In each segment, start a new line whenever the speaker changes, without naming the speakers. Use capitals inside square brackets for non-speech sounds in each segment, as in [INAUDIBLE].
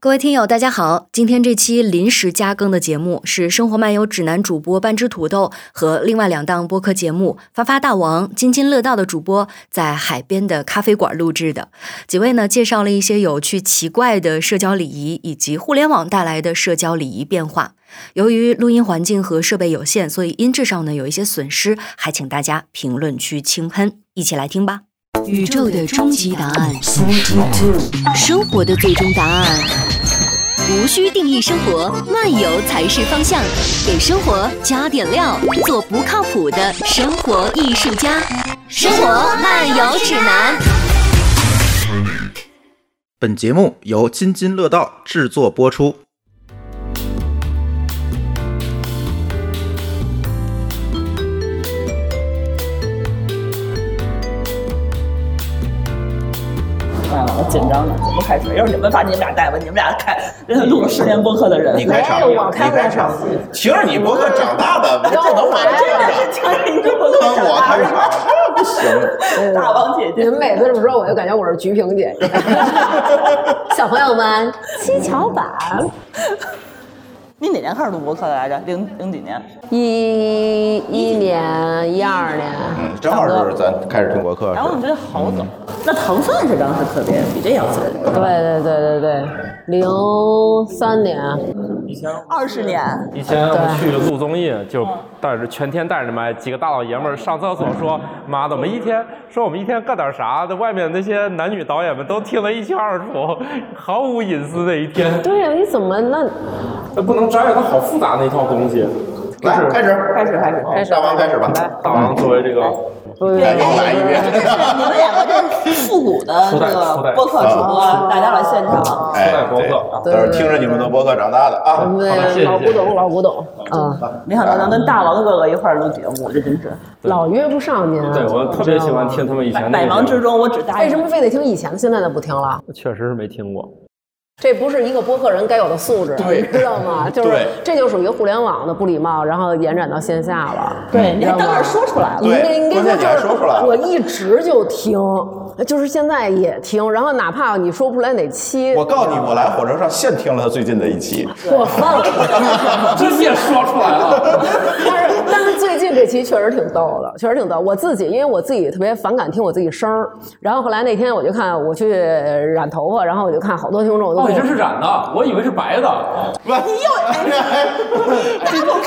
各位听友，大家好！今天这期临时加更的节目是《生活漫游指南》主播半只土豆和另外两档播客节目《发发大王》《津津乐道》的主播在海边的咖啡馆录制的。几位呢介绍了一些有趣奇怪的社交礼仪，以及互联网带来的社交礼仪变化。由于录音环境和设备有限，所以音质上呢有一些损失，还请大家评论区轻喷。一起来听吧！宇宙的终极答案，生活的最终答案。无需定义生活，漫游才是方向。给生活加点料，做不靠谱的生活艺术家。生活漫游指南。
本节目由津津乐道制作播出。
我紧张呢，怎么开始？要是你们把你们俩带吧，你们俩开录了十年播客的人，
你开场，
我开
你开场，听着你播客长大的，不能我这样
听着你播客
跟我开场，不行。
大王姐姐，
你们每次这么说，我就感觉我是菊萍姐姐。[LAUGHS] 小朋友们，[LAUGHS] 七巧板，
你哪年开始录博客的来着？零零几年？
一一年、一二年，
嗯，正好是咱开始听博客。
然后我觉得好早。那腾讯是当时特别比这要早。
对对对对对，零三年，
以前
二十年。
以前我们去录综艺，就带着全天带着麦，几个大老爷们儿上厕所说：“妈的，我们一天说我们一天干点啥？”在外面那些男女导演们都听得一清二楚，毫无隐私的一天。
对呀，你怎么那？
那不能摘，它好复杂那一套东西。
来，开始，
开始，开始，开始。
大王开始吧。
大王作为这个
再给我来一遍。
你们两个就是复古的这个播客主播来到了现场。
哎，
播客
都是听着你们的播客长大的啊。
对，老古董，老古董。嗯，
没想到能跟大王哥哥一块儿录节目，这真是
老约不上您。
对我特别喜欢听他们以前的。
百忙之中，我只答应。
为什么非得听以前的，现在的不听了？
确实是没听过。
这不是一个播客人该有的素质，你知道吗？[LAUGHS] 就是这就属于互联网的不礼貌，然后延展到线下了。
对，你还当面说出来了。
你应该
说出来了。
我一直就听，就是现在也听，然后哪怕你说不出来哪期，
我告诉你，我来火车上现听了他最近的一期。
我放了，[LAUGHS]
这也说出来了。[LAUGHS]
但是但是最近这期确实挺逗的，确实挺逗。我自己因为我自己特别反感听我自己声儿，然后后来那天我就看我去染头发，然后我就看好多听众都。
哦，这是染的，我以为是白的。
你又 [LAUGHS]
今天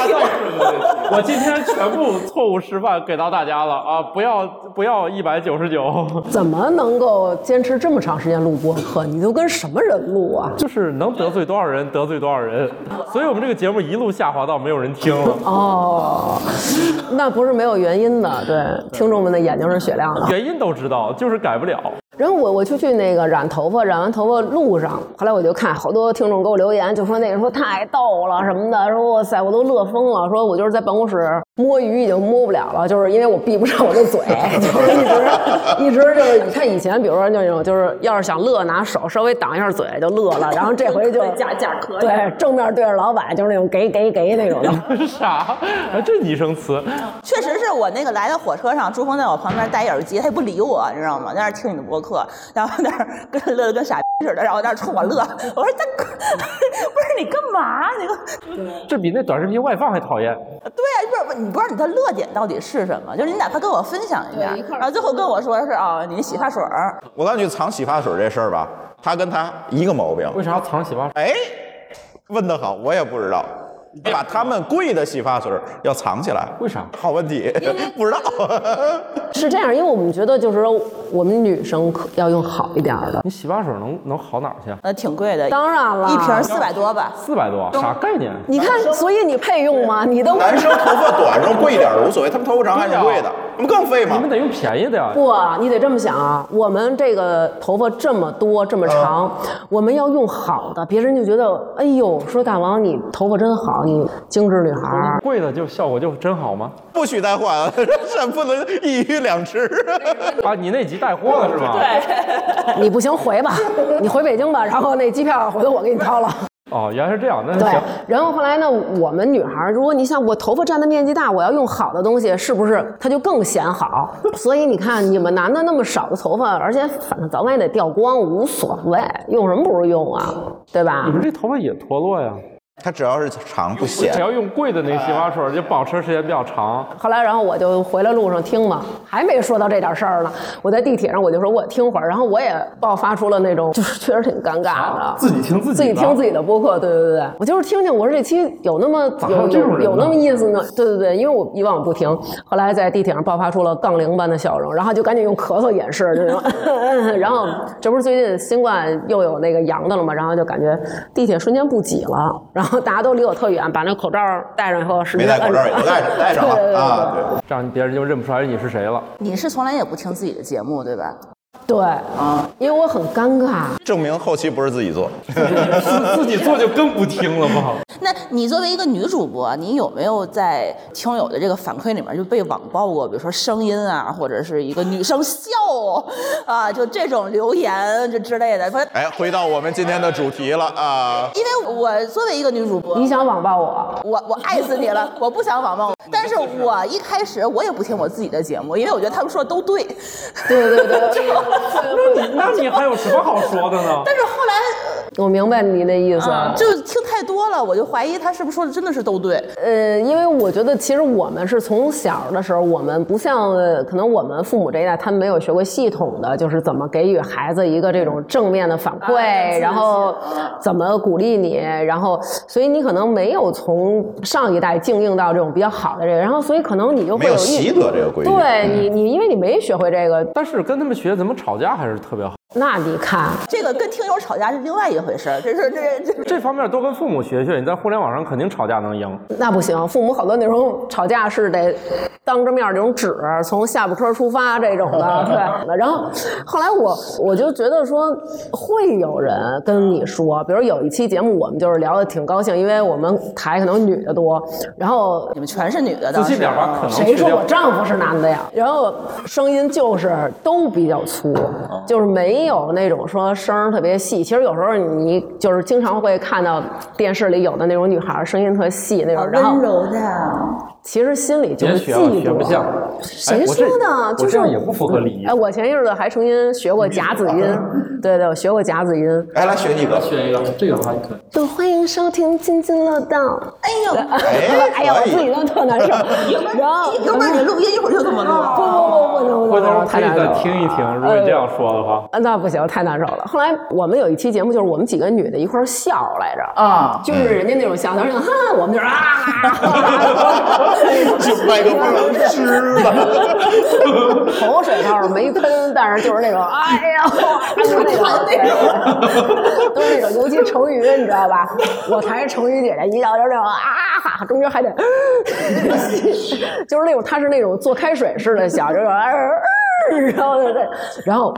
我今天全部错误示范给到大家了啊！不要不要一百九十九。
怎么能够坚持这么长时间录播客？你都跟什么人录啊？
就是能得罪多少人得罪多少人，所以我们这个节目一路下滑到没有人听了。
哦，那不是没有原因的，对，听众们的眼睛是雪亮的。
原因都知道，就是改不了。
然后我我就去那个染头发，染完头发路上，后来我就看好多听众给我留言，就说那个说太逗了什么的，说哇塞我都乐疯了，说我就是在办公室摸鱼已经摸不了了，就是因为我闭不上我的嘴，[LAUGHS] 就是一直一直就是你看以前比如说那种就是要是想乐拿手稍微挡一下嘴就乐了，然后这回就
假假可以
对正面对着老板就是那种给给给那种的。[LAUGHS]
啥？这拟声词？[LAUGHS]
确实是我那个来到火车上，朱峰在我旁边戴一耳机，他也不理我，你知道吗？在那听你的播客。然后那儿跟乐的跟傻逼似的，然后在那儿冲我乐。我说大哥，不是你干嘛？你个 [LAUGHS]
这比那短视频外放还讨厌。
对啊，不是你不知道你的乐点到底是什么？就是你哪怕跟我分享一下，然后最后跟我说是啊，你的洗发水儿。
我告诉你，藏洗发水这事儿吧，他跟他一个毛病。
为啥要藏洗发水？
哎，问得好，我也不知道。把他们贵的洗发水要藏起来，
为啥？
好问题，不知道。[LAUGHS]
是这样，因为我们觉得就是说，我们女生可要用好一点的。
你洗发水能能好哪儿去？
呃，挺贵的，
当然了，
一瓶四百多吧。
四百多，啥概念？
你看，所以你配用吗？你都
男生头发短用贵一点无所谓，他们头发长还是贵的，那不更费吗？
你们得用便宜的呀。
不，你得这么想啊，我们这个头发这么多这么长，我们要用好的，别人就觉得，哎呦，说大王你头发真好，你精致女孩儿。
贵的就效果就真好吗？
不许带货，[LAUGHS] 这不能一鱼两吃。
啊，你那集带货了是吗？
对，
你不行回吧，你回北京吧，然后那机票回头我给你掏了。
哦，原来是这样，那
对
行。，
然后后来呢，我们女孩儿，如果你像我头发占的面积大，我要用好的东西，是不是它就更显好？[LAUGHS] 所以你看，你们男的那么少的头发，而且反正早晚也得掉光，无所谓，用什么不是用啊？对吧
你？们这头发也脱落呀？
它只要是长不显
只，要用贵的那个洗发水，就保持时间比较长。
后来，然后我就回来路上听嘛，还没说到这点事儿呢。我在地铁上，我就说我听会儿，然后我也爆发出了那种，就是确实挺尴尬的。
自己听自己的
自己听自己的播客，对对对对，我就是听听，我说这期有那么 [LAUGHS]
有
有有有那么意思呢？对对对，因为我以往不听，后来在地铁上爆发出了杠铃般的笑容，然后就赶紧用咳嗽掩饰这种，[LAUGHS] 然后这不是最近新冠又有那个阳的了嘛？然后就感觉地铁瞬间不挤了，然后大家都离我特远，把那口罩戴上以后，使劲
没戴口罩也都戴上，戴上
对对对
了啊，对。
这样别人就认不出来你是谁了。
你是从来也不听自己的节目对吧？
对啊，因为我很尴尬。
证明后期不是自己做，
自 [LAUGHS] 自己做就更不听了吧？
那你作为一个女主播，你有没有在听友的这个反馈里面就被网暴过？比如说声音啊，或者是一个女生笑啊，就这种留言这之类的。说，
哎，回到我们今天的主题了啊，
因为我作为一个女主播，
你想网暴我？
我我爱死你了，[LAUGHS] 我不想网暴，但是我一开始我也不听我自己的节目，因为我觉得他们说的都对。
对对对对，
那你还有什么好说的呢？
但是后来
我明白你的意思。
啊，就听太多了，我就怀疑他是不是说的真的是都对。
呃，因为我觉得其实我们是从小的时候，我们不像呃可能我们父母这一代，他们没有学过系统的，就是怎么给予孩子一个这种正面的反馈，
啊
然后怎么鼓励你，然后所以你可能没有从上一代经营到这种比较好的这个，然后所以可能你就会
有
一
习得这个规矩。
对你你因为你没学会这个，
但是跟他们学怎么吵架还是特别好。
那你看
这个跟听友吵架是另外一回事儿，这是这这
这方面多跟父母学学学，你在互联网上肯定吵架能赢。
那不行，父母好多那种吵架是得当着面儿这种指，从下巴颏出发这种的，[LAUGHS] 对。然后后来我我就觉得说，会有人跟你说，比如有一期节目我们就是聊的挺高兴，因为我们台可能女的多，然后
你们全是女的，
自信点吧，可能
谁说我丈夫是男的呀？然后声音就是都比较粗，就是没有那种说声儿特别细。其实有时候你就是经常会看到电视里有的那种女孩声音特细那种，然后
柔的。
其实心里就是
别学了，
嫉妒。
学不像。
谁说的？就是
我这样也不符合礼仪
哎，。我前一阵子还重新学过甲子音，[LAUGHS] 对对，我学过甲子音。
哎，来学一个，
选一个，这个还可以。
都欢迎收听津津乐道。
哎呦，
哎，[LAUGHS]
哎呀，我自己都特难受。[LAUGHS] 然后
要不然你录音一会儿就这么录。
不不不不能不能，
回头可以再
太难受了。
听一听，如果你这样说的话。
啊，那不行，太难受了。后来我们有一期节目，就是我们几个女的一块儿笑来着，
啊，
就是人家那种笑，他说哈，我们就是啊，[LAUGHS]
就麦克风湿了。[LAUGHS]
口水倒是没喷，但是就是那种哎呀，就是那种对都是那种，尤其成语，你知道吧？我才是成语姐姐，一到就是那种啊哈，中间还得，就是那种，她是那种做开水似的笑，就是啊然后对对，然后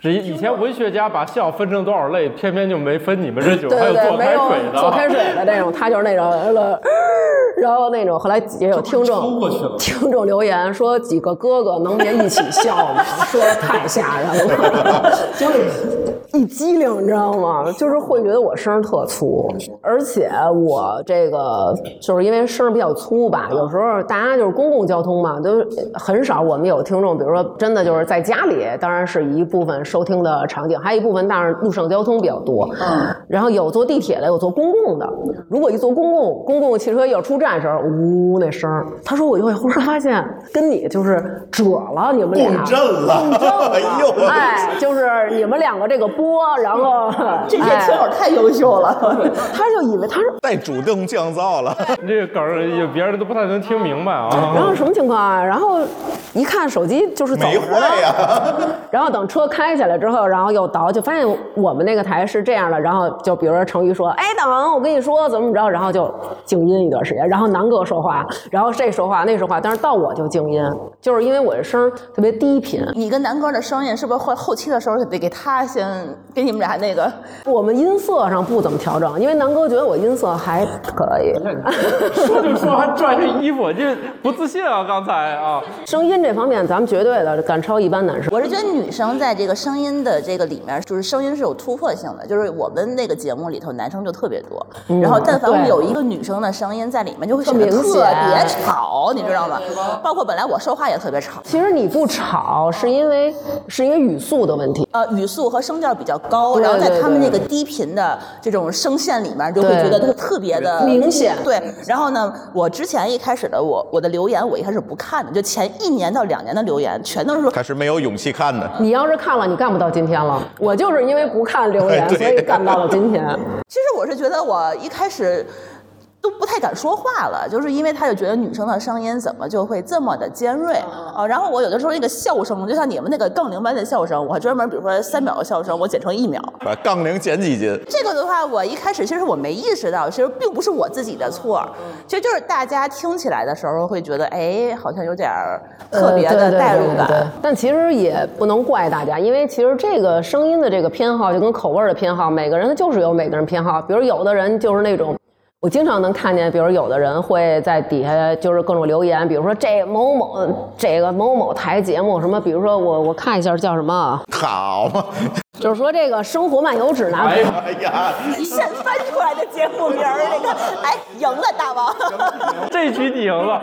这以前文学家把笑分成多少类，偏偏就没分你们这种，还有
对对对，
做开
没有
水的。
做开水的那种，他就是那种呃，然后那种后来也有听众
过去了
听众留言说几个哥哥能别一起笑吗？[LAUGHS] 说太吓人了，就是 [LAUGHS] 一激灵，你知道吗？就是会觉得我声儿特粗，而且我这个就是因为声儿比较粗吧，有时候大家就是公共交通嘛，都很少我们有听众，比如说真的就是在家里，当然是一部分收听的场景，还有一部分当然路上交通比较多，嗯，然后有坐地铁的，有坐公共的。如果一坐公共公共汽车要出站的时候，呜那声儿，他说我就会忽然发现跟你就是褶了，你们俩
共振了
共振了，
哎呦
哎，就是你们两个这个波，然后
这些
哎
听友太优秀了。
他就以为他是。
带主动降噪了。
这个梗儿也别人都不太能听明白啊
然
啊。
后什么情况啊？然后一看手机就是走
没
着呢
坏呀，
然后等车开起来之后，然后又倒，就发现我们那个台是这样的。然后就比如说成瑜说：“哎，等我跟你说怎么怎么着。”然后就静音一段时间。然后南哥说话，然后这说话那说话，但是到我就静音，就是因为我的声儿特别低频。
你跟南哥的声音是不是后后期的时候得给他先给你们俩那个？[LAUGHS]
我们音色上不怎么调整，因为南哥觉得我音色还可以。
说就说还拽着衣服，这不自信啊！刚才啊，
声音这方面，咱们绝对的赶超一般男生。
我是觉得女生在这个声音的这个里面，就是声音是有突破性的。就是我们那个节目里头，男生就特别别多。然后但凡
对
有一个女生的声音在里面，就会显得
特
别吵，你知道吗？包括本来我说话也特别吵。
其实你不吵，是因为是因为语速的问题。
呃，语速和声调比较高，然后在他们那个低频的这种声线里面，就会觉得它特别的
明显
对，然后呢，我之前一开始的我我的留言，我一开始不看的，就前一年到两年的留言，全都是说
他是没有勇气看的。
你要是看了，你干不到今天了。我就是因为不看留言，[LAUGHS] 所以干到了今天。
其实我是觉得我一开始都不太敢说话了，就是因为他就觉得女生的声音怎么就会这么的尖锐啊、然后我有的时候那个笑声，就像你们那个杠铃般的笑声，我还专门比如说三秒的笑声，我剪成一秒。
把杠铃减几斤，
这个的话，我一开始其实我没意识到，其实并不是我自己的错，其实就是大家听起来的时候会觉得，哎，好像有点儿特别的
呃对对
代入感。
对对对但其实也不能怪大家，因为其实这个声音的这个偏好就跟口味儿的偏好，每个人他就是有每个人偏好。比如有的人就是那种。我经常能看见，比如有的人会在底下就是各种留言，比如说这某某这个某某台节目什么，比如说我我看一下叫什么。啊，
好。嘛？[LAUGHS]
就是说这个《生活漫游指南》
哎呀，
现翻出来的节目名儿，那个哎，赢了大王。[LAUGHS]
这局你赢了。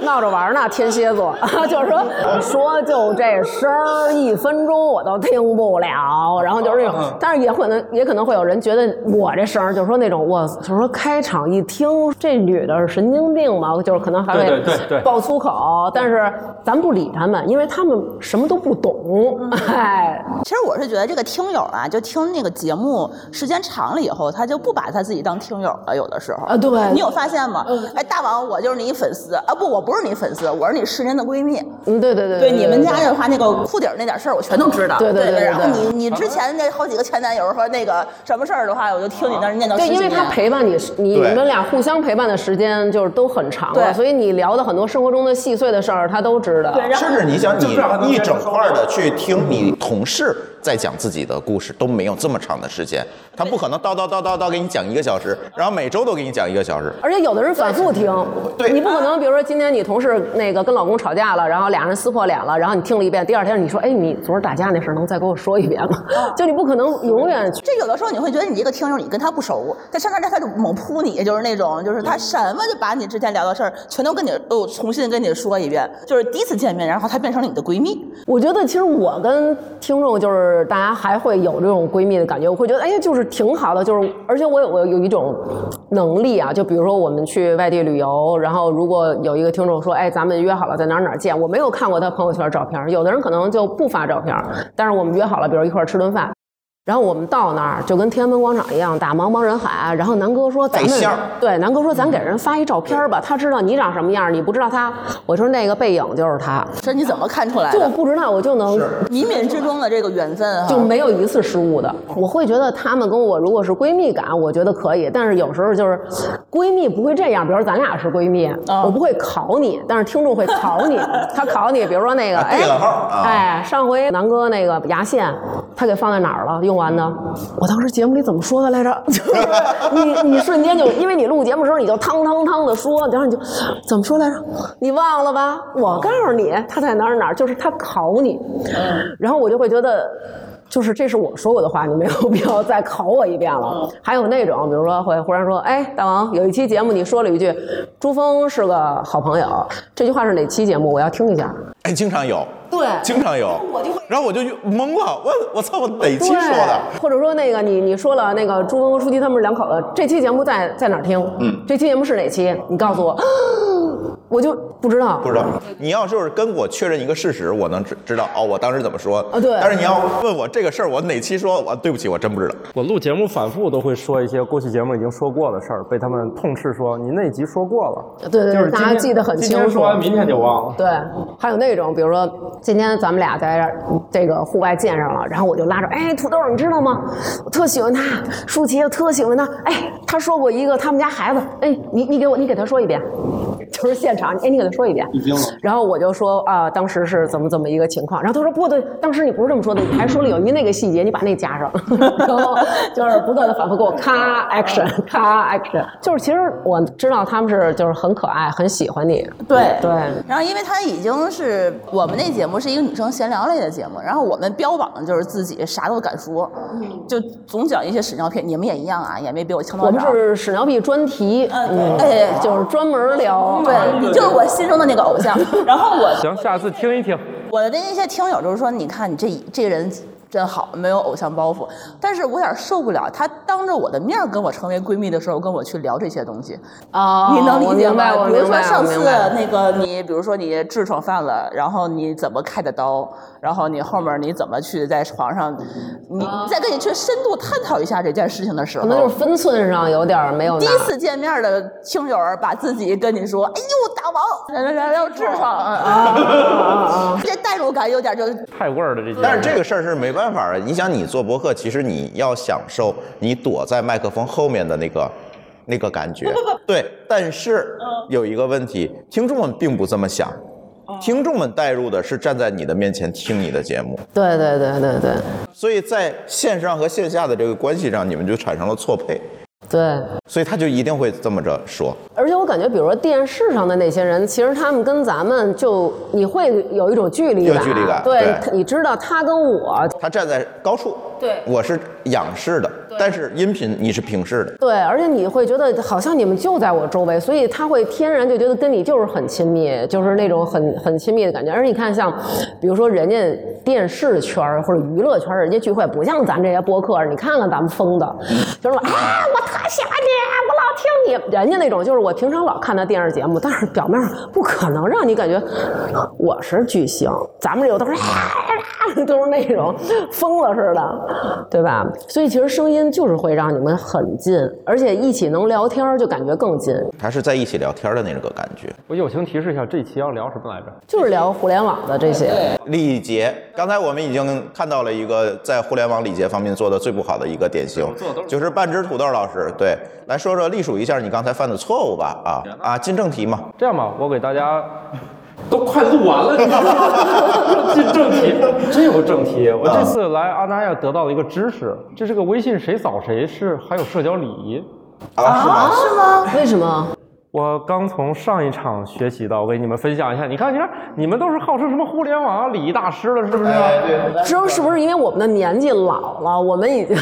闹着玩呢，天蝎座，就是说，说就这声儿，一分钟我都听不了。然后就是那种，但是也可能也可能会有人觉得我这声儿，就是说那种我，就是说开场一听这女的是神经病嘛，就是可能还
对
会
对对对
爆粗口。但是咱不理他们，因为他们什么都不懂。[LAUGHS] 哎，
其实我是觉得这个听友啊，就听那个节目时间长了以后，他就不把他自己当听友了，有的时候
啊对
你有发现吗？哎，大王，我就是你粉丝啊，不，我不是你粉丝，我是你十年的闺蜜。
嗯，对对对
对你们家的话，那个裤底儿那点事儿，我全都知道。
对对对对
然后你你之前那好几个前男友和那个什么事儿的话，我就听你那儿念叨十
对，因为他陪伴你，你你们俩互相陪伴的时间就是都很长了，
对
所以你聊的很多生活中的细碎的事儿，他都知道。
对，然后
甚至你想，你一整块的去听你同事在讲自己的故事，都没有这么长的时间。他不可能叨叨叨叨叨给你讲一个小时，然后每周都给你讲一个小时。
而且有的人反复听，
对
你不可能，比如说今天你同事那个跟老公吵架了，然后俩人撕破脸了，然后你听了一遍，第二天你说，哎，你昨儿打架那事儿能再给我说一遍吗？就你不可能永远去。
这有的时候你会觉得你这个听众你跟他不熟，在上那他就猛扑你，就是那种就是他什么就把你之前聊的事儿全都跟你都重新跟你说一遍，就是第一次见面，然后他变成了你的闺蜜。
我觉得其实我跟听众就是是大家还会有这种闺蜜的感觉，我会觉得哎呀，就是挺好的，就是而且我有我有一种能力啊，就比如说我们去外地旅游，然后如果有一个听众说，哎，咱们约好了在哪哪见，我没有看过他朋友圈照片，有的人可能就不发照片，但是我们约好了，比如一块吃顿饭。然后我们到那儿就跟天安门广场一样，大茫茫人海。然后南哥说：“咱们对南哥说，咱给人发一照片吧，他知道你长什么样，你不知道他。”我说：“那个背影就是他。”
这你怎么看出来
就
的？
不知道，我就能
冥冥之中的这个缘分啊，
就没有一次失误的。我会觉得他们跟我如果是闺蜜感，我觉得可以。但是有时候就是闺蜜不会这样，比如咱俩是闺蜜，我不会考你，但是听众会考你。[LAUGHS] 他考你，比如说那个，哎哎，上回南哥那个牙线，他给放在哪儿了？用完呢？我当时节目里怎么说的来着？[LAUGHS] 就是你你瞬间就因为你录节目的时候你就汤汤汤的说，然后你就怎么说来着？你忘了吧？我告诉你，他在哪儿哪儿，就是他考你，然后我就会觉得。就是这是我说过的话，你没有必要再考我一遍了。还有那种，比如说会忽然说，哎，大王，有一期节目你说了一句，朱峰是个好朋友，这句话是哪期节目？我要听一下。
哎，经常有，
对
经常有，然后我就懵了，我我操，我哪期说的？
或者说那个你你说了那个朱峰和舒淇他们两口子，这期节目在在哪儿听？嗯，这期节目是哪期？你告诉我，我就不知道。
不知道，你要就是跟我确认一个事实，我能知知道哦，我当时怎么说
啊对
但是你要问我这个事儿，我哪期说，我对不起，我真不知道。
我录节目反复都会说一些过去节目已经说过的事儿，被他们痛斥说你那集说过了。
对对对，
就是
大家记得很清楚。
天说完，明天就忘了。
对，还有那种，比如说今天咱们俩在这个户外见上了，然后我就拉着，哎，土豆，你知道吗？我特喜欢他，舒淇，我特喜欢他。哎，他说过一个他们家孩子，哎，你你给我，你给他说一遍。就是现场，哎，你给他说一遍。然后我就说啊，当时是怎么怎么一个情况。然后他说不对，当时你不是这么说的，你还说了有一那个细节，你把那加上。[LAUGHS] 然后就是不断的反复给我咔 [LAUGHS] action 咔 action，就是其实我知道他们是就是很可爱，很喜欢你。
对
对
然后因为他已经是我们那节目是一个女生闲聊类的节目，然后我们标榜的就是自己啥都敢说，就总讲一些屎尿屁，你们也一样啊，也没比我强多
我。们是屎尿屁专题，嗯，
哎
就是专门聊。
对，你就是我心中的那个偶像。[LAUGHS] 然后我
行，下次听一听。
我的那些听友就是说，你看你这这个人真好，没有偶像包袱。但是我有点受不了，他当着我的面跟我成为闺蜜的时候，跟我去聊这些东西。
啊，
你能理解
明白，
吗？比如说上次那个你，比如说你痔疮犯了，然后你怎么开的刀，然后你后面你怎么去在床上，你再跟你去深度探讨一下这件事情的时候，
可能就是分寸上有点没有
第一次见面的听友把自己跟你说，哎呦大王，聊聊聊痔疮，啊，[LAUGHS] 这代入感有点就
太味儿了这些。
但是这个事儿是没办法的。你想，你做博客，其实你要享受你躲在麦克风后面的那个那个感觉。[LAUGHS] 对，但是有一个问题，听众们并不这么想。听众们带入的是站在你的面前听你的节目，
对对对对对。
所以在线上和线下的这个关系上，你们就产生了错配，
对。
所以他就一定会这么着说。
而且我感觉，比如说电视上的那些人，其实他们跟咱们就你会有一种距离感，
有距离感
对，
对。
你知道他跟我，
他站在高处，
对。
我是仰视的，但是音频你是平视的。
对，而且你会觉得好像你们就在我周围，所以他会天然就觉得跟你就是很亲密，就是那种很很亲密的感觉。而你看，像比如说人家电视圈或者娱乐圈儿，人家聚会不像咱这些播客，你看看咱们疯的，[LAUGHS] 就是说啊，我特喜欢你，我老听你。人家那种就是我平常老看他电视节目，但是表面上不可能让你感觉我是巨星，咱们这个都是都是那种疯了似的，对吧？所以其实声音就是会让你们很近，而且一起能聊天儿就感觉更近，
还是在一起聊天的那个感觉。
我友情提示一下，这期要聊什么来着？
就是聊互联网的这些。
礼节，刚才我们已经看到了一个在互联网礼节方面做的最不好的一个典型，就是半只土豆老师。对，来说说隶属一下你刚才犯的错误吧。啊啊，进正题嘛。
这样吧，我给大家都快录完了，你知道吗？[LAUGHS] 进正题，真有正题。我这次来阿那亚得到了一个知识，这是个微信谁扫谁是还有社交礼仪。
啊，是吗？
是吗？
为什么？
我刚从上一场学习到，我给你们分享一下。你看，你看，你们都是号称什么互联网礼仪大师了，是不是？
知道是不是因为我们的年纪老了，我们已经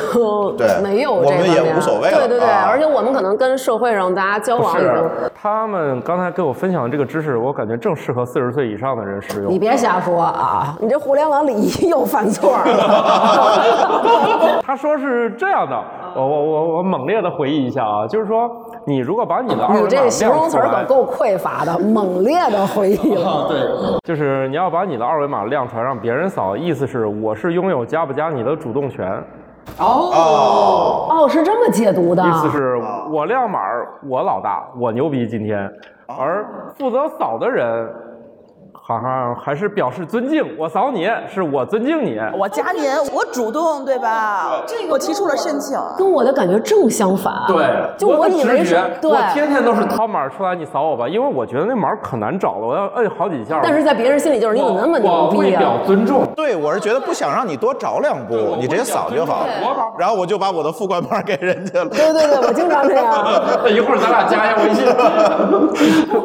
对
没有这
我们也 [LAUGHS]
方面
无所谓了
对对对，
啊
而且我们可能跟社会上大家交往已经。
是，他们刚才给我分享的这个知识，我感觉正适合四十岁以上的人使用
你。别瞎说啊！你这互联网礼仪又犯错了。[LAUGHS] [LAUGHS]
他说是这样的，我我我我猛烈的回忆一下啊，就是说，你如果把你的二维码
你这形容词可够匮乏的，猛烈的回忆了。
就是你要把你的二维码亮出来，让别人扫，意思是我是拥有加不加你的主动权，
哦，是这么解读的。
意思是我亮码儿我老大，我牛逼今天，而负责扫的人。好像还是表示尊敬，我扫你是我尊敬你，
我加您，我主动，对吧？这个我提出了申请。
跟我的感觉正相反。
对，
就我以为是对
我天天都是掏码出来，你扫我吧，因为我觉得那码可难找了，我要摁好几下。
但是在别人心里就是你怎么那么牛逼啊？
表尊重，
对，我是觉得不想让你多找两步，你直接扫就好。然后我就把我的副官码给人家了。
对对对，我经常这样。
那 [LAUGHS] 一会儿咱俩加一下微信。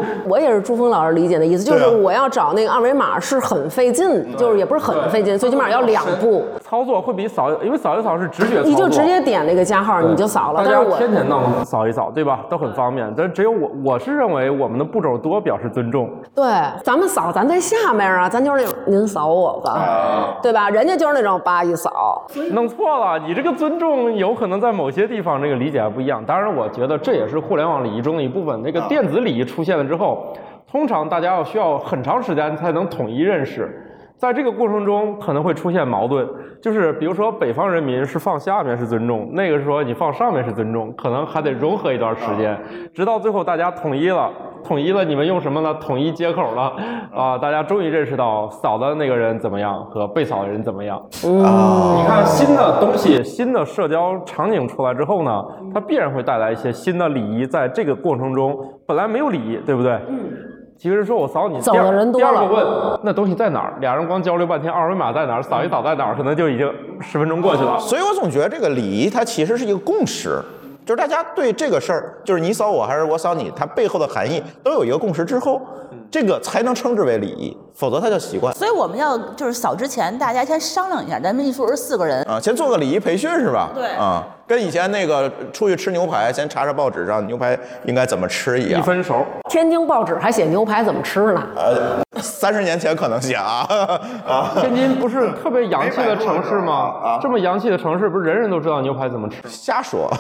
[LAUGHS]
我也是朱峰老师理解的意思，就是我要找那个二维码是很费劲，就是也不是很费劲，最起码要两步，
操作会比扫，因为扫一扫是直觉
你就直接点那个加号你就扫了。但是我
天天弄扫一扫，对吧？都很方便。但只有我，我是认为我们的步骤多表示尊重。
对，咱们扫咱在下面啊，咱就是那种您扫我吧，对吧？人家就是那种叭一扫，
弄错了，你这个尊重有可能在某些地方这个理解还不一样。当然，我觉得这也是互联网礼仪中的一部分。那个电子礼仪出现了之后，通常大家要需要很长时间才能统一认识。在这个过程中可能会出现矛盾，就是比如说北方人民是放下面是尊重，那个说你放上面是尊重，可能还得融合一段时间，直到最后大家统一了，统一了，你们用什么呢？统一接口了啊！大家终于认识到扫的那个人怎么样和被扫的人怎么样。
啊，
你看新的东西、新的社交场景出来之后呢，它必然会带来一些新的礼仪，在这个过程中本来没有礼仪，对不对？嗯。几个人说我扫你，
走的人多
第二个问那东西在哪儿？俩人光交流半天，二维码在哪儿？扫一扫在哪儿？可能就已经十分钟过去了。
所以我总觉得这个礼仪它其实是一个共识，就是大家对这个事儿，就是你扫我还是我扫你，它背后的含义都有一个共识之后，这个才能称之为礼仪，否则它叫习惯
所以我们要就是扫之前，大家先商量一下，咱们一说是四个人，
啊。先做个礼仪培训是吧？
对
啊，跟以前那个出去吃牛排，先查查报纸上牛排应该怎么吃一样一。
分熟，
天津报纸还写牛排怎么吃呢？
呃，三十年前可能写啊啊，
天津不是特别洋气的城市吗？
啊
这么洋气的城市，不是人人都知道牛排怎么吃？
瞎说，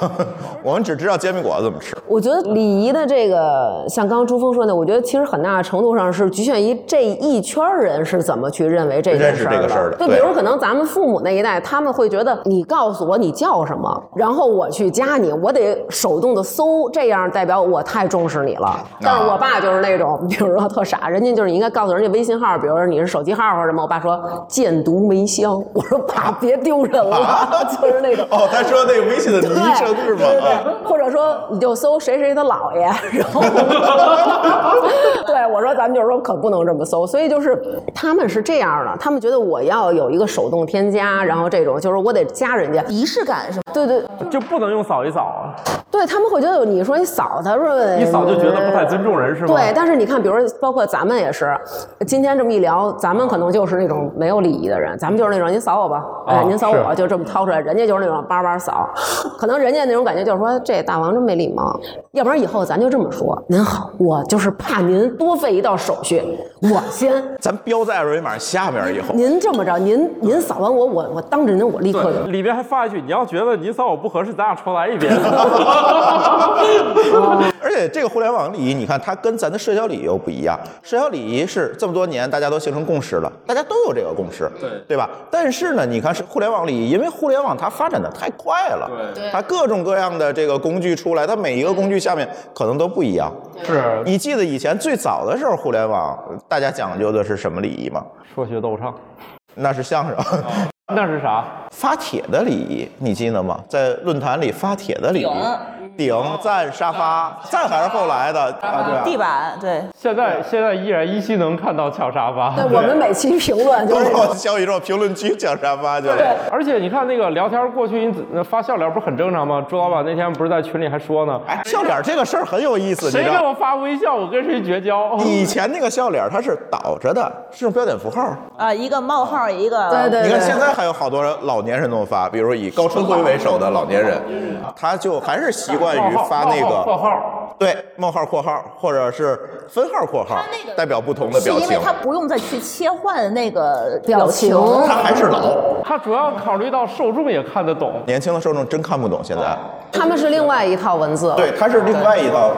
我们只知道煎饼果子怎么吃。
我觉得礼仪的这个，像刚刚朱峰说的，我觉得其实很大程度上是局限于这一圈人是怎么去认为这件事儿
这个事的
就
对
比如可能咱们父母那一代，他们会觉得你告诉我你叫什么，然后我去加你，我得手动的搜，这样代表我太重视你了。但是我爸就是那种，比如说特傻，人家就是你应该告诉人家微信号，比如说你是手机号或者什么，我爸说箭毒梅香，我说爸别丢人了，[LAUGHS] 就是那种。
哦，他说那个微信的昵称是吗？
对对对
啊，
或者说你就搜谁谁的姥爷，然后，[LAUGHS] 对我说咱们就是说可不能这么搜，所以就是他们是这样的，他们觉得我要有一个手动添加，然后这种就是我得加人家，
仪式感是吗？
对对
就不能用扫一扫啊？
对，他们会觉得你说你扫他说
一扫就觉得不太尊重人是吗？
对，但是你看，比如说包括咱们也是，今天这么一聊，咱们可能就是那种没有礼仪的人，咱们就是那种您扫我吧，哎，
啊
您扫我，就这么掏出来，人家就是那种叭叭扫，[LAUGHS] 可能人家那种感觉就是说这大王真没礼貌，要不然以后咱就这么说，您好，我就是怕您多费一道手续，我先。[LAUGHS]
咱标在二维码下面以后。
您这么着，您您扫完我，我我当着您，我立刻就
里边还发一句：“你要觉得您扫我不合适，咱俩重来一遍。[LAUGHS]
而且这个互联网礼仪，你看它跟咱的社交礼仪又不一样。社交礼仪是这么多年大家都形成共识了，大家都有这个共识，
对
对吧？但是呢，你看是互联网礼仪，因为互联网它发展的太快了，
对
它各种各样的这个工具出来，它每一个工具下面可能都不一样。”
是
你记得以前最早的时候，互联网大家讲究的是什么礼仪吗？
说学逗唱，
那是相声。
那是啥？
发帖的礼仪，你记得吗？在论坛里发帖的礼仪，顶、赞、沙发，赞还是后来的啊？对吧？
地板对，
现在现在依然依稀能看到抢沙发。
对我们每期评论就
都到小宇宙评论区抢沙发去了。
而且你看那个聊天过去，你只发笑脸不是很正常吗？朱老板那天不是在群里还说呢，
哎，笑脸这个事儿很有意思？
谁给我发微笑，我跟谁绝交。
以前那个笑脸它是倒着的，是用标点符号。
啊，一个冒号，一个
对对
你看现在还有好多老年人这么发，比如以高春辉为首的老年人，他就还是习惯于发那个对冒号括号或者是分号括号，代表不同的表情
是因为。他不用再去切换那个
表情
情，
他还是老，
他主要考虑到受众也看得懂。
年轻的受众真看不懂现在。
他们是另外一套文字。
对，它是另外一套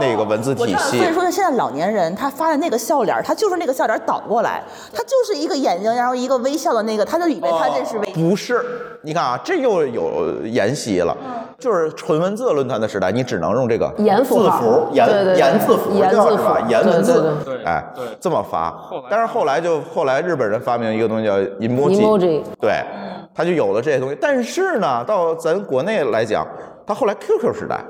那个文字体
系，所以
系。
说现在老年人他发的那个笑脸儿，他就是那个笑脸倒过来，他就是一个眼睛，然后一个微笑的那个，他就以为他这是微。
不是，你看啊，这又有沿袭了，就是纯文字论坛的时代，你只能用这个
言符号
字符、言
对对对
言字符
颜字
叫是吧
符？
言文字
对，
哎
对，
这么发。但是后来就后来日本人发明一个东西叫
emoji，Emoji
对，他就有了这些东西。但是呢，到咱国内来讲，他后来 QQ 时代，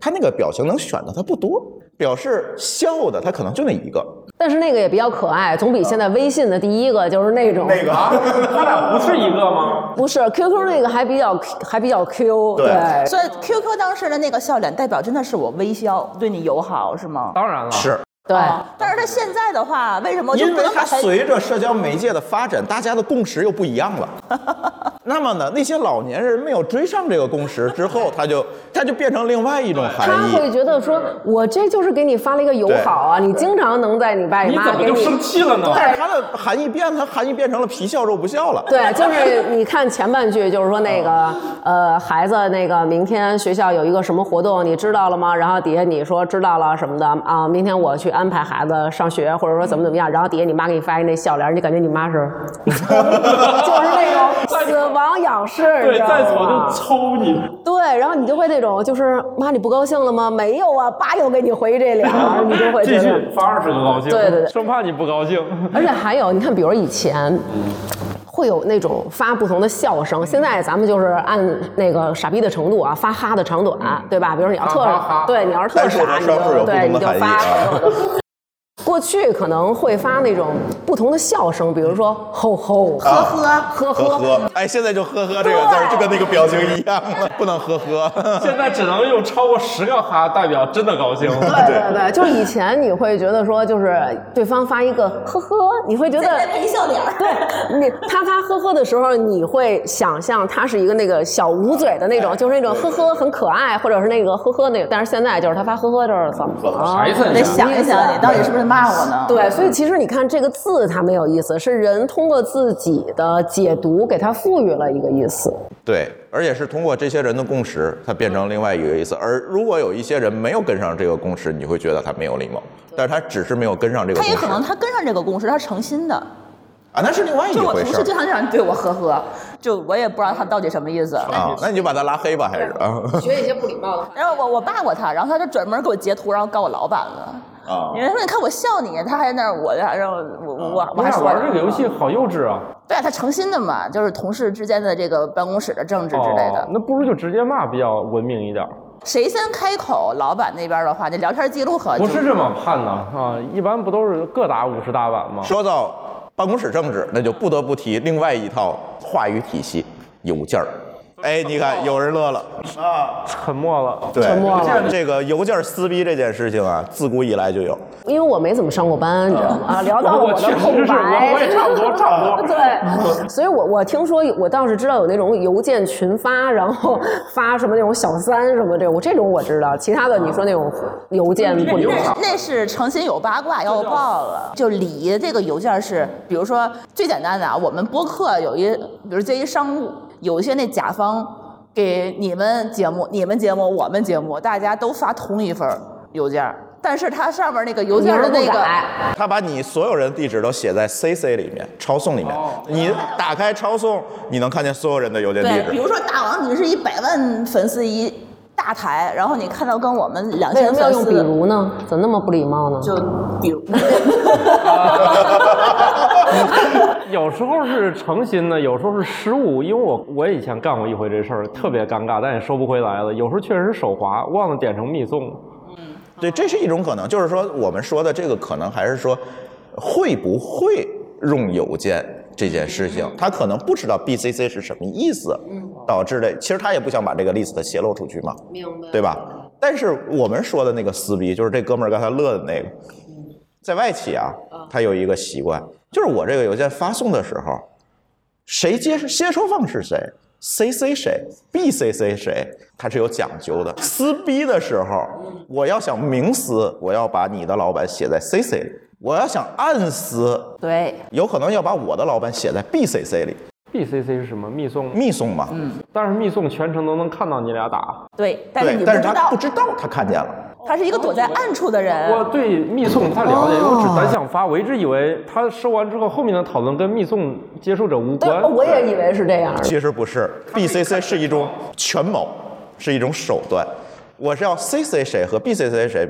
他那个表情能选的他不多，表示笑的他可能就那一个。
但是那个也比较可爱，总比现在微信的第一个就是那种
那个 [LAUGHS]
他俩不是一个吗？
不是 QQ 那个还比较还比较 Q，
对
对，
所以 QQ 当时的那个笑脸代表真的是我微笑，对你友好是吗？
当然了，
是。
对
啊但是他现在的话，为什么就
因为它
不能把它
随着社交媒介的发展，大家的共识又不一样了。[LAUGHS] 那么呢，那些老年人没有追上这个共识之后，他就 [LAUGHS] 他就变成另外一种含义。
他会觉得说，我这就是给你发了一个友好啊，你经常能在你爸你
你
妈给你。
怎么就生气了呢？
但是它的含义变，它含义变成了皮笑肉不笑了。
对，就是你看前半句，就是说那个呃，孩子那个明天学校有一个什么活动，你知道了吗？然后底下你说知道了什么的啊，明天我去安排孩子上学，或者说怎么怎么样，然后底下你妈给你发一那笑脸，你感觉你妈是，[LAUGHS] 就是那种 [LAUGHS] 死亡仰视，
对，再走
吗
就抽你。
对，然后你就会那种，就是妈，你不高兴了吗？没有啊，爸又给你回这脸儿，[LAUGHS] 你就会
继续发二十个高兴，
对对对
生怕你不高兴。
而且还有，你看，比如以前。会有那种发不同的笑声。现在咱们就是按那个傻逼的程度啊，发哈的长短，对吧？比如你要特对，你要是特傻，你就对你就发
啊。
过去可能会发那种不同的笑声，比如说吼吼、呵呵、呵
呵呵，哎，现在就呵呵这个字儿就跟那个表情一样了，不能呵呵。[LAUGHS]
现在只能用超过十个哈代表真的高兴。
对对对，就是以前你会觉得说，就是对方发一个呵呵，你会觉得
再配一笑脸儿 [LAUGHS]
对你他发呵呵的时候，你会想象他是一个那个小捂嘴的那种，就是那种呵呵很可爱，或者是那个呵呵那个。但是现在就是他发呵呵就是怎么了？
啥意思？
得想一想，你到底是不是骂我呢？
对，所以其实你看这个字它没有意思，是人通过自己的解读给它赋予了一个意思。
对，而且是通过这些人的共识，它变成另外一个意思。而如果有一些人没有跟上这个共识，你会觉得他没有礼貌，但是他只是没有跟上这个共识。
他也可能他跟上这个共识，他是诚心的。
啊，那是另外一
就我
回事儿
同事经常这样对我呵呵，就我也不知道他到底什么意思。
啊。[LAUGHS] 那你就把他拉黑吧，还是啊？
学一些不礼貌的话。
然后我我骂过他，然后他就专门给我截图，然后告我老板了。
啊
你说你看我笑你，他还在那儿我然后我我我
我俩
还说
玩这个游戏好幼稚啊！
对啊，他诚心的嘛，就是同事之间的这个办公室的政治之类的。
哦，那不如就直接骂比较文明一点。
谁先开口，老板那边的话，那聊天记录可
不
是
这么判的啊，一般不都是各打五十大板吗？
说到办公室政治，那就不得不提另外一套话语体系——邮件儿。哎，你看有人乐了啊！
沉默了。
对，
沉默了
这个邮件撕逼这件事情啊，自古以来就有。
因为我没怎么上过班，你知道吗？啊，聊到了
我
的空
确实是
白，
我我也差不多差不多
对，所以我我听说，我倒是知道有那种邮件群发，然后发什么那种小三什么这种，这种我知道。其他的你说那种邮件不理 [LAUGHS]
那那是诚心有八卦要爆了。就礼仪这个邮件是，比如说最简单的啊，我们播客有一，比如接一商务，有一些那甲方给你们节目、你们节目、我们节目，大家都发同一份邮件，但是它上面那个邮件的那个。
他把你所有人地址都写在 CC 里面，抄送里面。你打开抄送，你能看见所有人的邮件地
对，比。如说大王，你是一百万粉丝一大台，然后你看到跟我们两
为什
千粉
么要用比，如呢？怎么那么不礼貌呢？
就比如。[LAUGHS] [LAUGHS] [LAUGHS]
有时候是诚心的，有时候是失误。因为我我以前干过一回这事儿，特别尴尬，但也收不回来了。有时候确实是手滑，忘了点成密送。
对，这是一种可能，就是说我们说的这个可能还是说会不会用邮件这件事情，他可能不知道 BCC 是什么意思，导致的。其实他也不想把这个 list 泄露出去嘛，
明白
对吧？但是我们说的那个撕逼，就是这哥们儿刚才乐的那个，在外企啊，他有一个习惯，就是我这个邮件发送的时候，谁接接收方是谁，CC 谁，BCC 谁，它是有讲究的。撕逼的时候，我要想明撕，我要把你的老板写在 CC 里；我要想暗撕，
对，
有可能要把我的老板写在 BCC 里
，BCC 是什么？密送。
密送嘛。
嗯但是密送全程都能看到你俩打。
对，但是
但是
不知道
他不，知道他看见了。
他是一个躲在暗处的人。
我对密送不太了解，因为我只单向发，我一直以为他收完之后，后面的讨论跟密送接受者无
对
关。，
我也以为是这样。
其实不是，BCC 是一种权谋，是一种手段。我是要 CC 谁和 BCC 谁，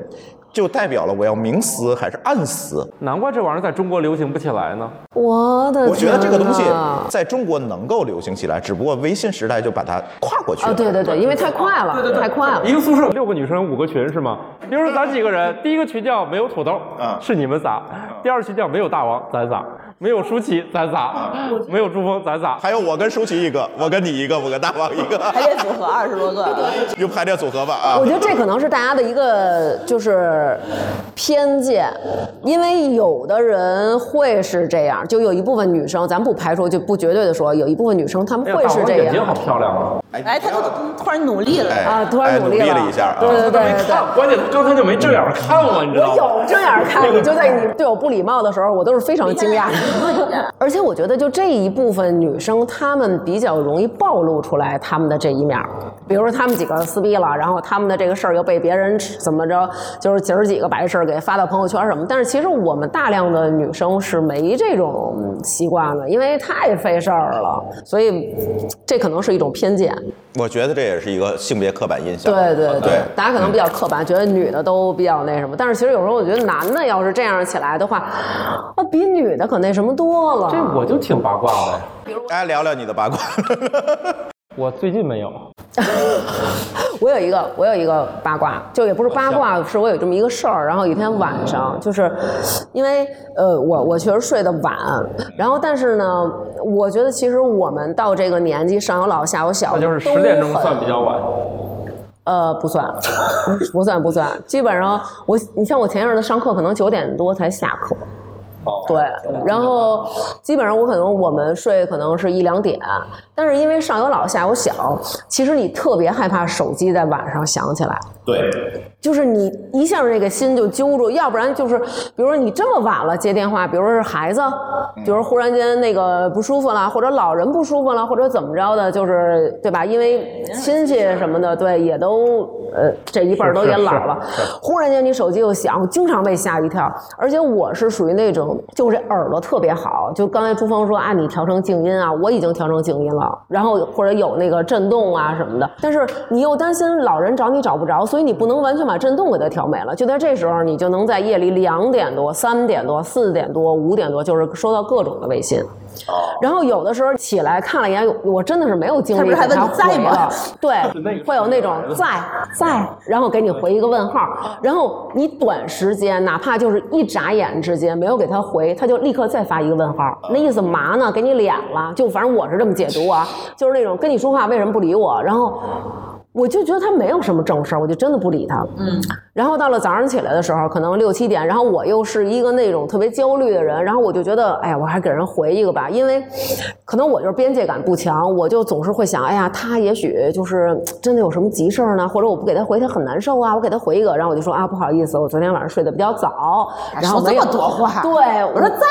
就代表了我要明撕还是暗撕。
难怪这玩意儿在中国流行不起来呢。
我的天
我觉得这个东西在中国能够流行起来，只不过微信时代就把它跨过去了。
啊，对对对，因为太快了，对对太快了
一。个宿舍六个女生五个群是吗？比如说咱几个人，第一个群叫没有土豆，
啊
是你们仨；第二群叫没有大王，咱仨；没有舒淇，咱仨；没有朱峰，咱仨。
还有我跟舒淇一个，我跟你一个，我跟大王一个，
排列组合二十多个，
用 [LAUGHS] 排列组合吧啊
我！觉得这可能是大家的一个就是偏见，因为有的人会是这样，就有一部分女生，咱不排除，就不绝对的说，有一部分女生她们会是这
大王眼睛好
样
漂亮啊！
哎，他都突然努力了。
哎
啊，突然
哎努
力了，
了一下啊！
对对对对对。
关键他刚才就没正眼看我，你知道吗我？
有正眼看你，就在你对我不礼貌的时候，我都是非常惊讶的。[LAUGHS] 而且我觉得，就这一部分女生，她们比较容易暴露出来她们的这一面儿。比如说，她们几个撕逼了，然后她们的这个事儿又被别人怎么着，就是姐儿几个把这事儿给发到朋友圈什么。但是其实我们大量的女生是没这种习惯的，因为太费事儿了，所以这可能是一种偏见。
我觉得这也是一个性别刻板印象。
对对
对
大家可能比较刻板，觉得女的都比较那什么。但是其实有时候我觉得男的要是这样起来的话，话，啊，比女的可那什么多了。
这我就挺八卦的。
来聊聊你的八卦。[LAUGHS]
我最近没有，[LAUGHS]
我有一个，我有一个八卦，就也不是八卦，是我有这么一个事儿。然后有一天晚上，就是因为呃，我我确实睡得晚，然后但是呢，我觉得其实我们到这个年纪，上有老下有小，
那就是
都
十点钟算比较晚。
呃，不算，[LAUGHS] 不算不算，基本上我，你像我前一阵子上课，可能九点多才下课。对，然后基本上我可能我们睡可能是一两点，但是因为上有老下有小，其实你特别害怕手机在晚上响起来，
对，
就是你一下这个心就揪住，要不然就是比如说你这么晚了接电话，比如说是孩子，比如忽然间那个不舒服了，或者老人不舒服了，或者怎么着的，就是对吧？因为亲戚什么的，对，也都呃这一辈儿都也老了，忽然间你手机又响，我经常被吓一跳。而且我是属于那种，就是耳朵特别好，就刚才朱峰说啊，你调成静音啊，我已经调成静音了，然后或者有那个震动啊什么的，但是你又担心老人找你找不着，所以你不能完全把震动给它调没了。就在这时候，你就能在夜里两点多、三点多、四点多、五点多，就是收到各种的微信。然后有的时候起来看了一眼，我真的是没有精力
他不是还
给他
问你在吗。
对，[LAUGHS] 会有那种在在，[LAUGHS] 然后给你回一个问号，然后你短时间哪怕就是一眨眼之间没有给他回，他就立刻再发一个问号，那意思嘛呢？给你脸了？就反正我是这么解读啊，[LAUGHS] 就是那种跟你说话为什么不理我？然后。我就觉得他没有什么正事儿，我就真的不理他。嗯，然后到了早上起来的时候，可能六七点，然后我又是一个那种特别焦虑的人，然后我就觉得，哎呀，我还给人回一个吧，因为可能我就是边界感不强，我就总是会想，哎呀，他也许就是真的有什么急事儿呢，或者我不给他回，他很难受啊，我给他回一个，然后我就说啊，不好意思，我昨天晚上睡得比较早，然后没有
说这么多话
对，
我说在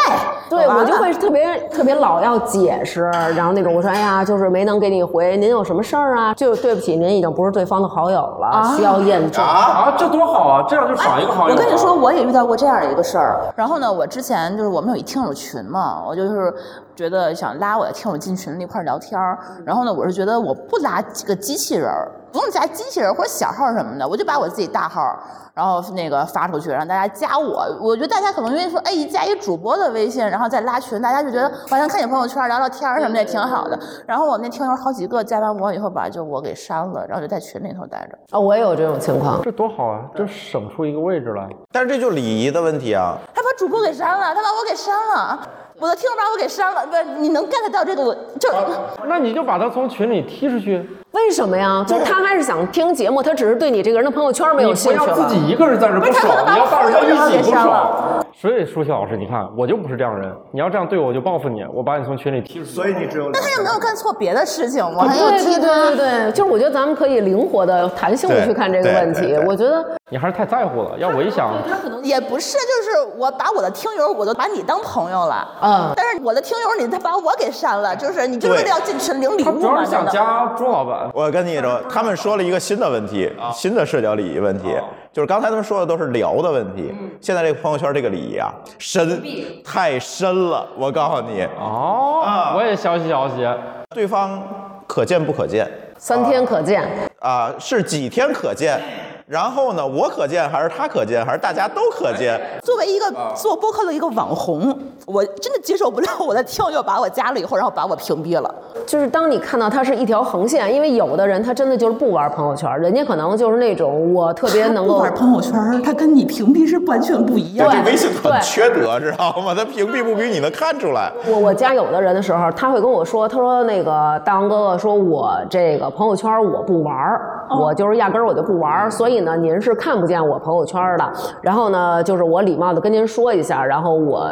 对我就会特别特别老要解释，然后那种我说哎呀，就是没能给你回，您有什么事儿啊？就对不起，您已经不是对方的好友了，需要验证。
啊，这多好啊！这样就少一个好友。
我跟你说，，我也遇到过这样的一个事儿。然后呢，我之前就是我们有一听友群嘛，我就是觉得想拉我的听友进群里一块儿聊天儿。然后呢，我是觉得我不拉几个机器人儿，不用加机器人或者小号什么的，我就把我自己大号，然后那个发出去，让大家加我。我觉得大家可能因为说，哎，一加一主播的微信，然后再拉群，大家就觉得晚上看你朋友圈聊聊天什么的也挺好的。然后我那听友好几个加完我以后把就我给删了，然后就在群里头待着。
啊，我也有这种情况。
这多好啊！这省出一个位置来。
但是这就礼仪的问题啊。
他把主播给删了，他把我给删了，我的听众把我给删了。不是，你能 get 到这个？我就是
那你就把他从群里踢出去，
为什么呀？就是他还是想听节目，他只是对你这个人的朋友圈没有兴趣
要自。己一个人在这不
不是他可能
爽，你要
把
带着他一起不
我给删
爽。所以舒淇老师，你看我就不是这样人，你要这样对我，我就报复你，我把你从群里踢出去。
所以你只有
那他有没有干错别的事情？我还要
对对对对对，就是我觉得咱们可以灵活的、弹性的去看这个问题。我觉得
你还是太在乎了。要我一想，
也不是，就是我把我的听友，我都把你当朋友了。
嗯
但是我的听友你他把我给删了，就是你就是为了要进群领礼物
主要是想加朱老板。
我跟你说，[LAUGHS] 他们说了一个新的问题，新的社交礼仪问题，就是刚才他们说的都是聊的问题，现在这个朋友圈这个礼仪啊，深，太深了。我告诉你，
哦，我也消息消息。
对方可见不可见
三天可见。
啊？是几天可见？然后呢，我可见还是他可见，还是大家都可见？[LAUGHS]
作为一个做播客的一个网红，我真的接受不了我的听友把我加了以后，然后把我屏蔽了。
就是当你看到它是一条横线，因为有的人他真的就是不玩朋友圈，人家可能就是那种我特别能够
玩朋友圈，他跟你屏蔽是完全不一样
对，
的。
这微信很
对
缺德，知道吗？他屏蔽不屏你能看出来。
我我加有的人的时候，他会跟我说，他说那个大王哥哥说我这个朋友圈我不玩儿，我就是压根儿我就不玩儿，所以呢您是看不见我朋友圈的。然后呢，就是我礼貌的跟您说一下，然后我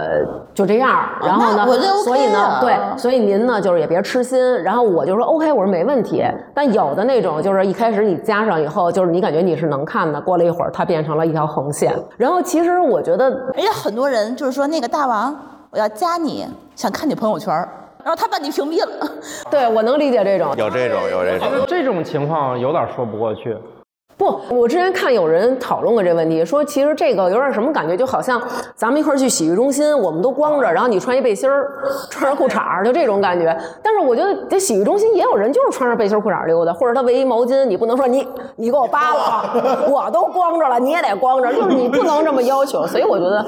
就这样。然后呢，所以呢
啊，
对，所以您呢就是也别痴心。然后我就说 OK，我说没问题。但有的那种就是一开始你加上以后，就是你感觉你是能看的，过了一会儿它变成了一条横线。然后其实我觉得
人家很多人就是说那个大王，我要加你，想看你朋友圈，然后他把你屏蔽了。
对我能理解这种。
有这种，有这种。
这种情况有点说不过去。
不，我之前看有人讨论过这问题，说其实这个有点什么感觉，就好像咱们一块儿去洗浴中心，我们都光着，然后你穿一背心儿，穿着裤衩儿，就这种感觉。但是我觉得这洗浴中心也有人就是穿着背心儿裤衩儿溜达，或者他围一毛巾，你不能说你你给我扒了，[LAUGHS] 我都光着了，你也得光着，就是你不能这么要求。所以我觉得，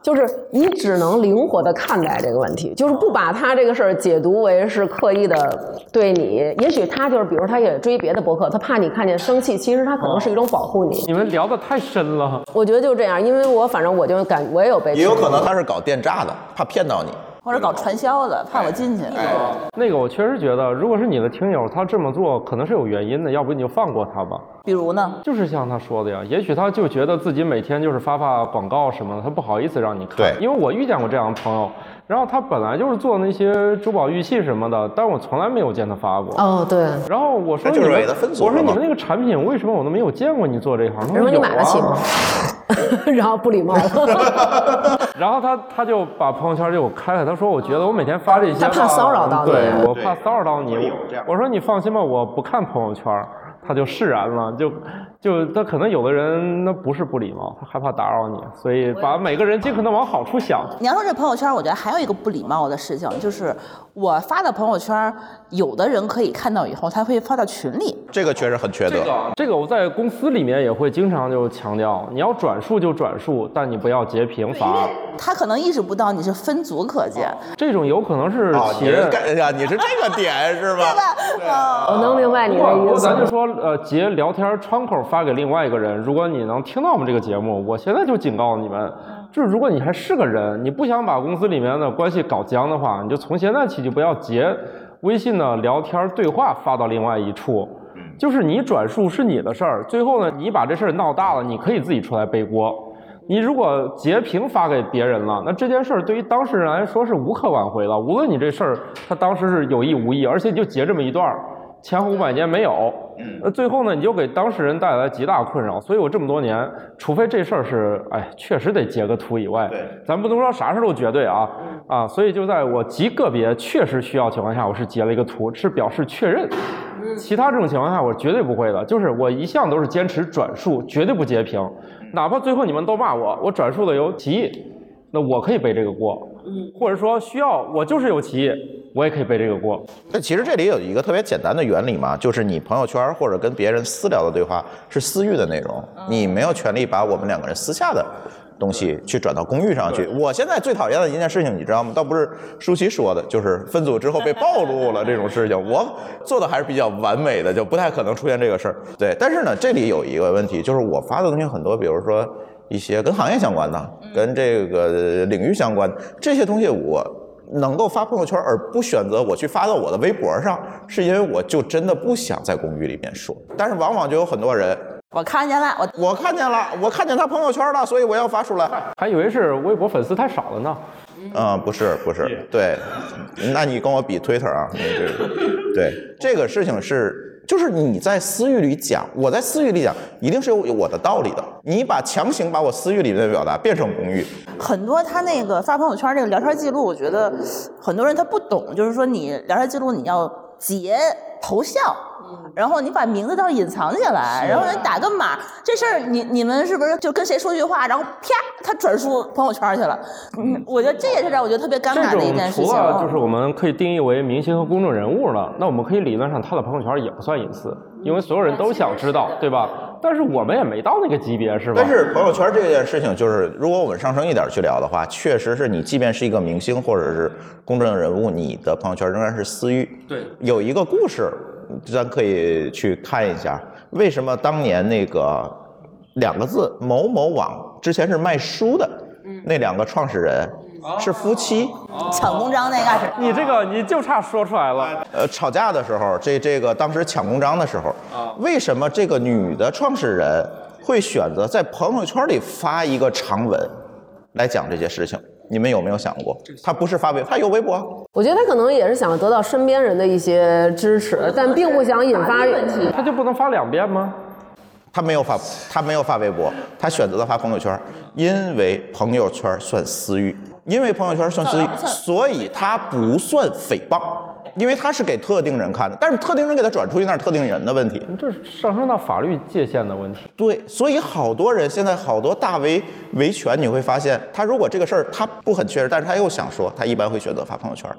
就是你只能灵活的看待这个问题，就是不把他这个事儿解读为是刻意的对你。也许他就是，比如他也追别的博客，他怕你看见生气，其实他可能是一种保护你。
你们聊的太深了。
我觉得就是这样，因为我反正我就感我也有被，
也有可能他是搞电诈的，怕骗到你。
或者搞传销的，怕我进去。
那个我确实觉得，如果是你的听友，他这么做可能是有原因的，要不你就放过他吧。
比如呢？
就是像他说的呀，也许他就觉得自己每天就是发发广告什么的，他不好意思让你看。
对
因为我遇见过这样的朋友，然后他本来就是做那些珠宝玉器什么的，但我从来没有见他发过。
哦，对，
然后我说
那就是
你们
为了分组了嘛
我说你们那个产品为什么我都没有见过你做这一行？他
人说你
有
买得起？[LAUGHS] 然后不礼貌。[LAUGHS]
然后他他就把朋友圈给我开了，他说我觉得我每天发这些，
他怕骚扰到你
对我怕骚扰到你。我说你放心吧，我不看朋友圈。他就释然了，就就他可能有的人那不是不礼貌，他害怕打扰你，所以把每个人尽可能往好处想。
你要说这朋友圈，我觉得还有一个不礼貌的事情，就是我发的朋友圈，有的人可以看到以后，他会发到群里。
这个确实很缺德。
这个我在公司里面也会经常就强调，你要转述就转述，但你不要截屏发。
他可能意识不到你是分组可见，
这种有可能是
哦，
企业
你是干呀？你是这个点是吧？[LAUGHS]
我能明白你的意思
咱。就说，呃，截聊天窗口发给另外一个人，如果你能听到我们这个节目，我现在就警告你们，就是如果你还是个人，你不想把公司里面的关系搞僵的话，你就从现在起就不要截微信的聊天对话发到另外一处。就是你转述是你的事儿，最后呢，你把这事儿闹大了，你可以自己出来背锅。你如果截屏发给别人了，那这件事儿对于当事人来说是无可挽回了。无论你这事儿他当时是有意无意，而且你就截这么一段儿，前后五百年没有，那最后呢，你就给当事人带来极大困扰。所以我这么多年，除非这事儿是哎确实得截个图以外，咱不能说啥事儿都绝对啊啊。所以就在我极个别确实需要情况下，我是截了一个图，是表示确认。其他这种情况下，我绝对不会的。就是我一向都是坚持转述，绝对不截屏，哪怕最后你们都骂我，我转述的有歧义，那我可以背这个锅。或者说需要我就是有歧义，我也可以背这个锅。
那其实这里有一个特别简单的原理嘛，就是你朋友圈或者跟别人私聊的对话是私域的内容，你没有权利把我们两个人私下的东西去转到公寓上去。我现在最讨厌的一件事情，你知道吗？倒不是舒淇说的，就是分组之后被暴露了这种事情，我做的还是比较完美的，就不太可能出现这个事儿。对，但是呢，这里有一个问题，就是我发的东西很多，比如说。一些跟行业相关的、跟这个领域相关的这些东西，我能够发朋友圈，而不选择我去发到我的微博上，是因为我就真的不想在公寓里面说。但是往往就有很多人，
我看见了，我
我看见了，我看见他朋友圈了，所以我要发出来。
还以为是微博粉丝太少了呢。
嗯，不是不是，对，那你跟我比 Twitter 啊？你这个对这个事情是，就是你在私域里讲，我在私域里讲，一定是有我的道理的。你把强行把我私域里面的表达变成公域，
很多他那个发朋友圈那个聊天记录，我觉得很多人他不懂，就是说你聊天记录你要截头像。然后你把名字倒是隐藏起来，然后人打个码，这事儿你你们是不是就跟谁说句话，然后啪，他转述朋友圈去了？嗯，我觉得这也是让我觉得特别尴尬的一件事情。
除了就是我们可以定义为明星和公众人物了，那我们可以理论上他的朋友圈也不算隐私，因为所有人都想知道，对吧？但是我们也没到那个级别，是吧？
但是朋友圈这件事情，就是如果我们上升一点去聊的话，确实是你即便是一个明星或者是公众人物，你的朋友圈仍然是私域。
对
有一个故事，咱可以去看一下，为什么当年那个两个字某某网之前是卖书的，那两个创始人是夫妻，
抢公章那个。是。
你这个你就差说出来了。
呃，吵架的时候，这这个当时抢公章的时候，为什么这个女的创始人会选择在朋友圈里发一个长文来讲这些事情？你们有没有想过？他不是发微，他有微博啊，
我觉得他可能也是想得到身边人的一些支持，但并不想引发问题。
他就不能发两遍吗？
他没有发，他没有发微博，他选择了发朋友圈，因为朋友圈算私域，因为朋友圈算私域，所以他不算诽谤。因为他是给特定人看的，但是特定人给他转出去，那是特定人的问题。
这上升到法律界限的问题。
对，所以好多人现在好多大维维权，你会发现，他如果这个事儿他不很确实，但是他又想说，他一般会选择发朋友圈，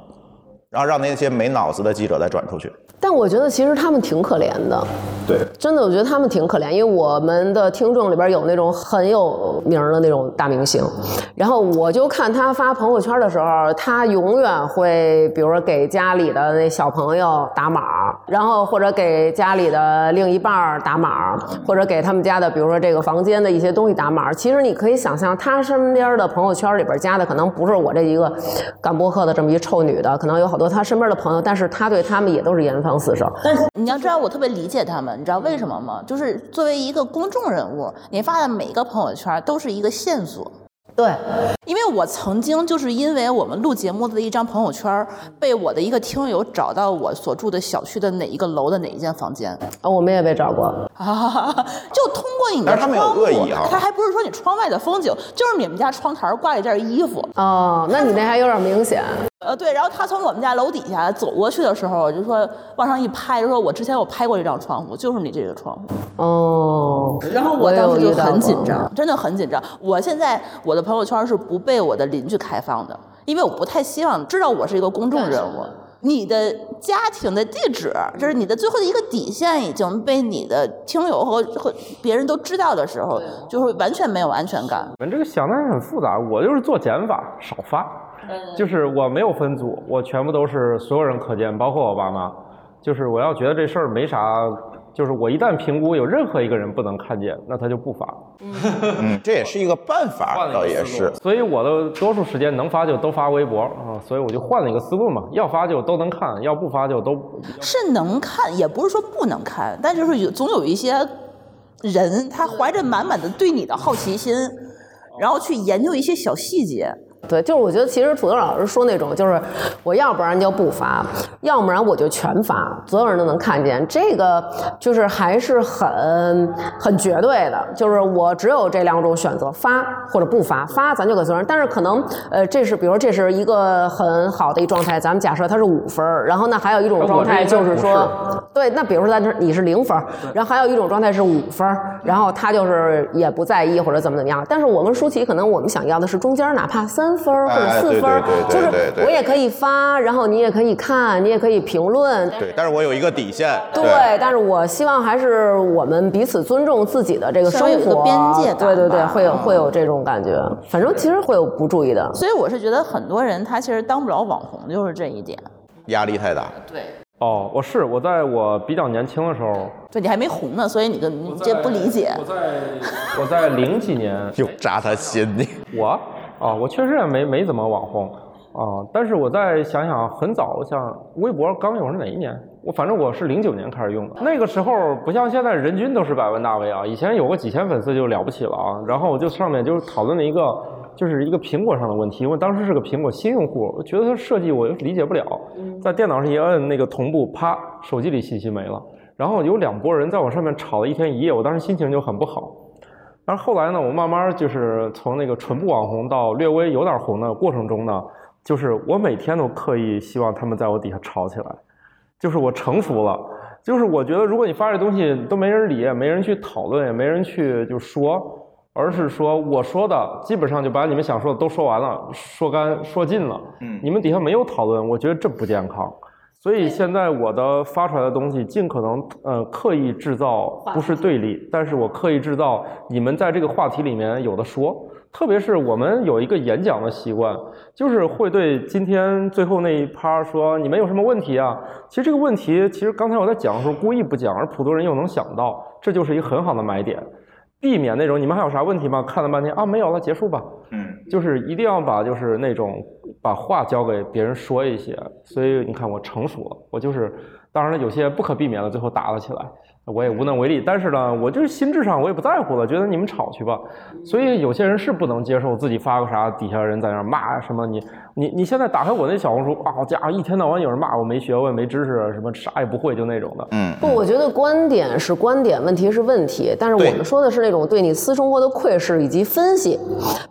然后让那些没脑子的记者再转出去。
但我觉得其实他们挺可怜的，
对，
真的，我觉得他们挺可怜，因为我们的听众里边有那种很有名的那种大明星，然后我就看他发朋友圈的时候，他永远会，比如说给家里的那小朋友打码，然后或者给家里的另一半打码，或者给他们家的，比如说这个房间的一些东西打码。其实你可以想象，他身边的朋友圈里边加的可能不是我这一个干播客的这么一臭女的，可能有好多他身边的朋友，但是他对他们也都是严防死守。
但是你要知道，我特别理解他们，你知道为什么吗？就是作为一个公众人物，你发的每一个朋友圈都是一个线索。
对，
因为我曾经就是因为我们录节目的一张朋友圈，被我的一个听友找到我所住的小区的哪一个楼的哪一间房间，
啊，我们也被找过。
啊，[LAUGHS] 就通过你的
但是他没有
窗户
恶意啊
他还不是说你窗外的风景，就是你们家窗台挂了一件衣服。
哦，那你那还有点明显。
呃，对，然后他从我们家楼底下走过去的时候，就说往上一拍，就说我之前我拍过这张窗户，就是你这个窗户。
哦，
然后我
我
当时就很紧张，真的很紧张。我现在我的朋友圈是不被我的邻居开放的，因为我不太希望知道我是一个公众人物。你的家庭的地址，就是你的最后的一个底线，已经被你的听友和和别人都知道的时候，就会完全没有安全感。
你们这个想的还很复杂，我就是做减法，少发，就是我没有分组，我全部都是所有人可见，包括我爸妈。就是我要觉得这事儿没啥，就是我一旦评估有任何一个人不能看见，那他就不发。
嗯，这也是一个办法，倒也是。
所以我的多数时间能发就都发微博啊，所以我就换了一个思路嘛，要发就都能看，要不发就都
是能看，也不是说不能看，但就是有总有一些人，他怀着满满的对你的好奇心，然后去研究一些小细节。
对，就是我觉得其实土豆老师说那种，就是我要不然就不发，要不然我就全发，所有人都能看见。这个就是还是很很绝对的，就是我只有这两种选择，发或者不发。发咱就给所有人，但是可能呃，这是比如说这是一个很好的一状态，咱们假设它是五分儿，然后呢还有一种状态就是说，对，那比如说咱这你是零分儿，然后还有一种状态是五分儿，然后他就是也不在意或者怎么怎么样。但是我跟舒淇可能我们想要的是中间哪怕三分或者
哎
四分儿，
对对对
就是
对对
我也可以发，然后你也可以看，你也可以评论。
对，但是我有一个底线。
对，但是我希望还是我们彼此尊重自己的这个生活，
边界
对对对，会有会有这种感觉。反正其实会有不注意的。
所以我是觉得很多人他其实当不了网红，就是这一点。
压力太大。
对，
哦，我是我在我比较年轻的时候，
对你还没红呢，所以你跟你这不理解。
我在我在零几年，[LAUGHS]
又扎他心里。
我啊，我确实也没没怎么网红啊，但是我再想想，很早像微博刚有是哪一年？我反正我是零九年开始用的，那个时候不像现在人均都是百万大 V 啊，以前有个几千粉丝就了不起了啊。然后我就上面就讨论了一个，就是一个苹果上的问题，因为当时是个苹果新用户，我觉得它设计我理解不了，在电脑上一摁那个同步，啪，手机里信息没了。然后有两拨人在我上面吵了一天一夜，我当时心情就很不好。但是后来呢，我慢慢就是从那个纯不网红到略微有点红的过程中呢，就是我每天都刻意希望他们在我底下吵起来，就是我成熟了。就是我觉得，如果你发这东西都没人理，也没人去讨论，也没人去就说，而是说我说的基本上就把你们想说的都说完了，说干说尽了。
嗯
你们底下没有讨论，我觉得这不健康。所以现在我的发出来的东西，尽可能呃刻意制造不是对立，但是我刻意制造你们在这个话题里面有的说。特别是我们有一个演讲的习惯，就是会对今天最后那一趴说你们有什么问题啊？其实这个问题，其实刚才我在讲的时候故意不讲，而普通人又能想到，这就是一个很好的买点，避免那种你们还有啥问题吗？看了半天啊没有了，结束吧。
嗯，
就是一定要把就是那种把话交给别人说一些，所以你看我成熟了，我就是当然了，有些不可避免的最后打了起来，我也无能为力。但是呢，我就是心智上我也不在乎了，觉得你们吵去吧。所以有些人是不能接受自己发个啥，底下人在那骂什么你你你现在打开我那小红书啊，好家伙，一天到晚有人骂我没学问、没知识，什么啥也不会，就那种的。
嗯，
不，我觉得观点是观点，问题是问题。但是我们说的是那种对你私生活的窥视以及分析。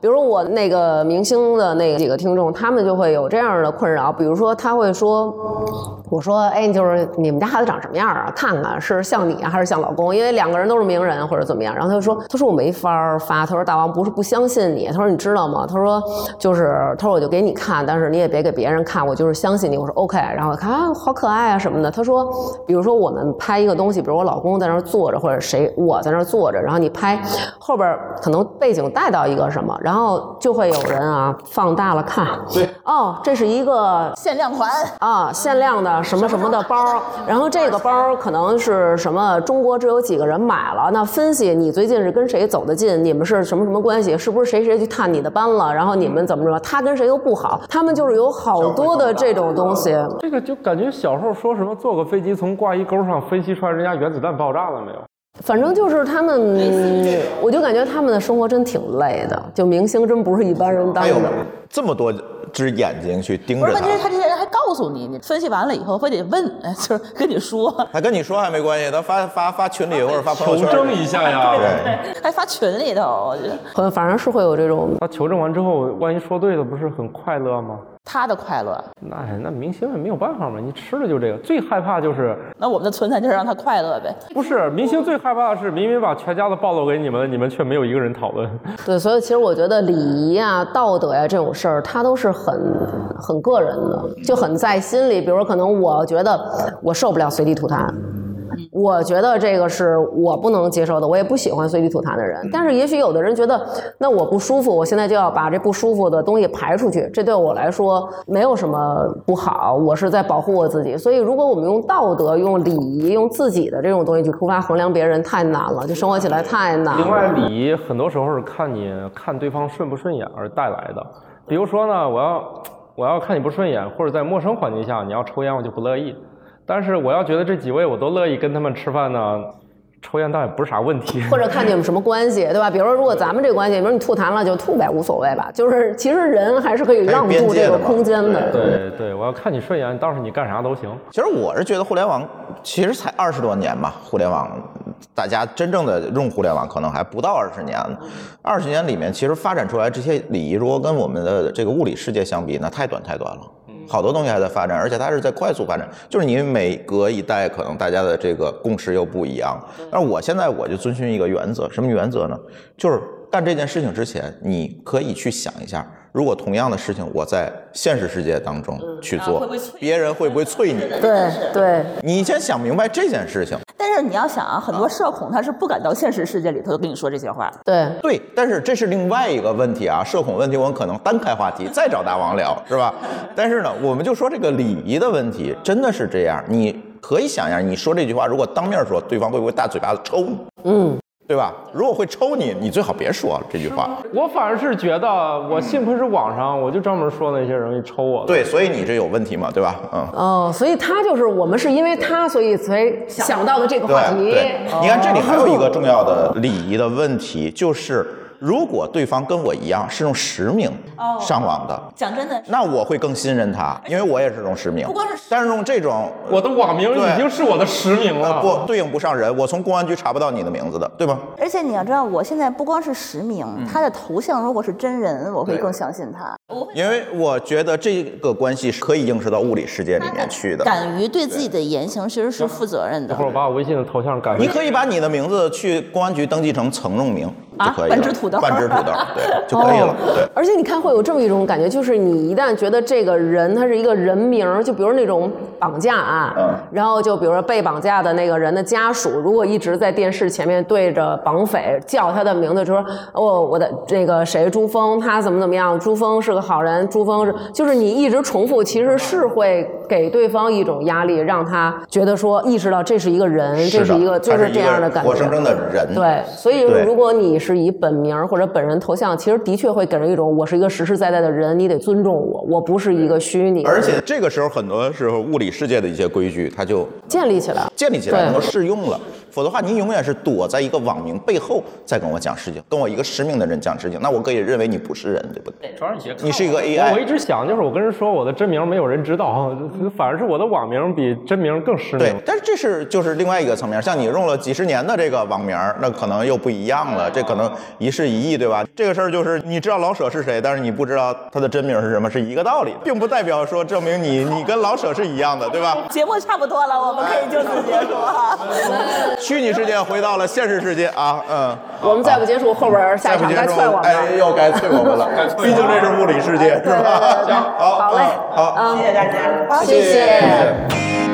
比如我那个明星的那几个听众，他们就会有这样的困扰，比如说他会说，我说，哎，就是你们家孩子长什么样啊？看看是像你啊，还是像老公？因为两个人都是名人或者怎么样。然后他就说，他说我没法儿发，他说大王不是不相信你，他说你知道吗？他说就是，他说我就给你看，但是你也别给别人看，我就是相信你。我说 OK，然后我看啊，好可爱啊什么的。他说，比如说我们拍一个东西，比如我老公在那儿坐着，或者谁我在那儿坐着，然后你拍后边可能背景带到一个什么，然后就会有人啊放大了看，对，哦，这是一个
限量款，
啊，限量的什么什么的包，然后这个包可能是什么中国只有几个人买了，那分析你最近是跟谁走得近，你们是什么什么关系，是不是谁谁去探你的班了，然后你们怎么着，他跟谁又不好，他们就是有好多的这种东西。
这个就感觉小时候说什么坐个飞机从挂衣钩上分析出来人家原子弹爆炸了没有？
反正就是他们，我就感觉他们的生活真挺累的，就明星真不是一般人当
还有
的。
这么多只眼睛去盯
不是
着
问题是他
他，
这些告诉你，你分析完了以后非得问，哎，[LAUGHS] 就是跟你说，
他跟你说还没关系，他发发发群里或者发朋友圈
求证一下呀。
对，
还发群里头，我觉得
反反正是会有这种
他求证完之后，万一说对了，不是很快乐吗？
他的快乐。
那那明星也没有办法嘛，你吃的就这个。最害怕就是
那我们的存在就是让他快乐呗。
不是明星最害怕的是明明把全家都暴露给你们了，你们却没有一个人讨论。[LAUGHS]
对，所以其实我觉得礼仪啊、道德呀、这种事儿，它都是很很个人的，就很在心里。比如说，可能我觉得我受不了随地吐痰，我觉得这个是我不能接受的，我也不喜欢随地吐痰的人。但是也许有的人觉得，那我不舒服，我现在就要把这不舒服的东西排出去，这对我来说没有什么不好，我是在保护我自己。所以，如果我们用道德、用礼仪、用自己的这种东西去出发衡量别人，太难了，就生活起来太难了。
另外，礼仪很多时候是看你看对方顺不顺眼而带来的。比如说呢，我要我要看你不顺眼，或者在陌生环境下你要抽烟，我就不乐意。但是我要觉得这几位我都乐意跟他们吃饭呢，抽烟倒也不是啥问题。[LAUGHS]
或者看你们什么关系，对吧？比如说，如果咱们这关系，比如你吐痰了就吐呗，无所谓吧。就是其实人还是可以让步这个空间的。
对对，我要看你顺眼，倒是你干啥都行。
其实我是觉得互联网其实才二十多年吧，互联网大家真正的用互联网可能还不到二十年呢。二十年里面，其实发展出来这些礼仪，如果跟我们的这个物理世界相比，那太短太短了。好多东西还在发展，而且它是在快速发展，就是你每隔一代，可能大家的这个共识又不一样。但是我现在我就遵循一个原则，什么原则呢？就是干这件事情之前，你可以去想一下，如果同样的事情我在现实世界当中去做，别人会不会催你？
对对，
你先想明白这件事情。
但是你要想啊，很多社恐他是不敢到现实世界里头跟你说这些话。
对，
对，但是这是另外一个问题啊，社恐问题，我们可能单开话题，再找大王聊，是吧？但是呢，我们就说这个礼仪的问题，真的是这样。你可以想象，你说这句话，如果当面说，对方会不会大嘴巴子抽你？
嗯，
对吧？如果会抽你，你最好别说了这句话。
我反而是觉得，我幸亏是网上，我就专门说那些容易抽我的。
对，所以你这有问题嘛，对吧？嗯。
哦，所以他就是我们是因为他，所以才想到的这个话题。
对对，你看这里还有一个重要的礼仪的问题，就是如果对方跟我一样是用实名上网的，
讲真的，
那我会更信任他，因为我也是用实名。
不光是
但是用这种
我的网名已经是我的实名了。
呃不对应不上人，我从公安局查不到你的名字的，对吧？
而且你要知道，我现在不光是实名，他的头像如果是真人，我会更相信他。
因为我觉得这个关系是可以映射到物理世界里面去的。
敢于对自己的言行其实是负责任的
一会儿我把我微信的头像改。
你可以把你的名字去公安局登记成曾用名就可以
土豆
半只土豆，对，[LAUGHS] 就可以了，对。
而且你看，会有这么一种感觉，就是你一旦觉得这个人他是一个人名儿，就比如那种绑架案，
嗯
然后就比如说被绑架的那个人的家属，如果一直在电视前面对着绑匪叫他的名字，就说哦，我的这个谁朱峰，他怎么怎么样，朱峰是个好人，朱峰是，就是你一直重复，其实是会给对方一种压力，让他觉得说意识到这是一个人，这
是
一个就
是
这样的感觉。
活生生的人。
对，所以
对
如果你是以本名儿或者本人头像，其实的确会给人一种我是一个实实在在的人，你得尊重我，我不是一个虚拟。
而且这个时候，很多时候物理世界的一些规矩，它就
建立起来。
建立起来，
对
能够适用了。否则的话，您永远是躲在一个网名背后在跟我讲事情，跟我一个实名的人讲事情，那我可以认为你不是人，对不对？
主要是你
你是一个 AI
我一直想，就是我跟人说我的真名没有人知道，反而是我的网名比真名更实名。，
对但是这是就是另外一个层面，像你用了几十年的这个网名，那可能又不一样了，这可能一事一亿，对吧？这个事儿就是你知道老舍是谁，但是你不知道他的真名是什么，是一个道理，并不代表说证明你你跟老舍是一样的，对吧？
节目差不多了，我们可以就此结束哈。[LAUGHS]
虚拟世界回到了现实世界啊，嗯。
我们再不结束，后边下一场
再不结束
该踹我们了。
哎，又该催我们了，毕竟这是物理世界，是吧？好，
好嘞，
好，
谢谢大家，
谢谢。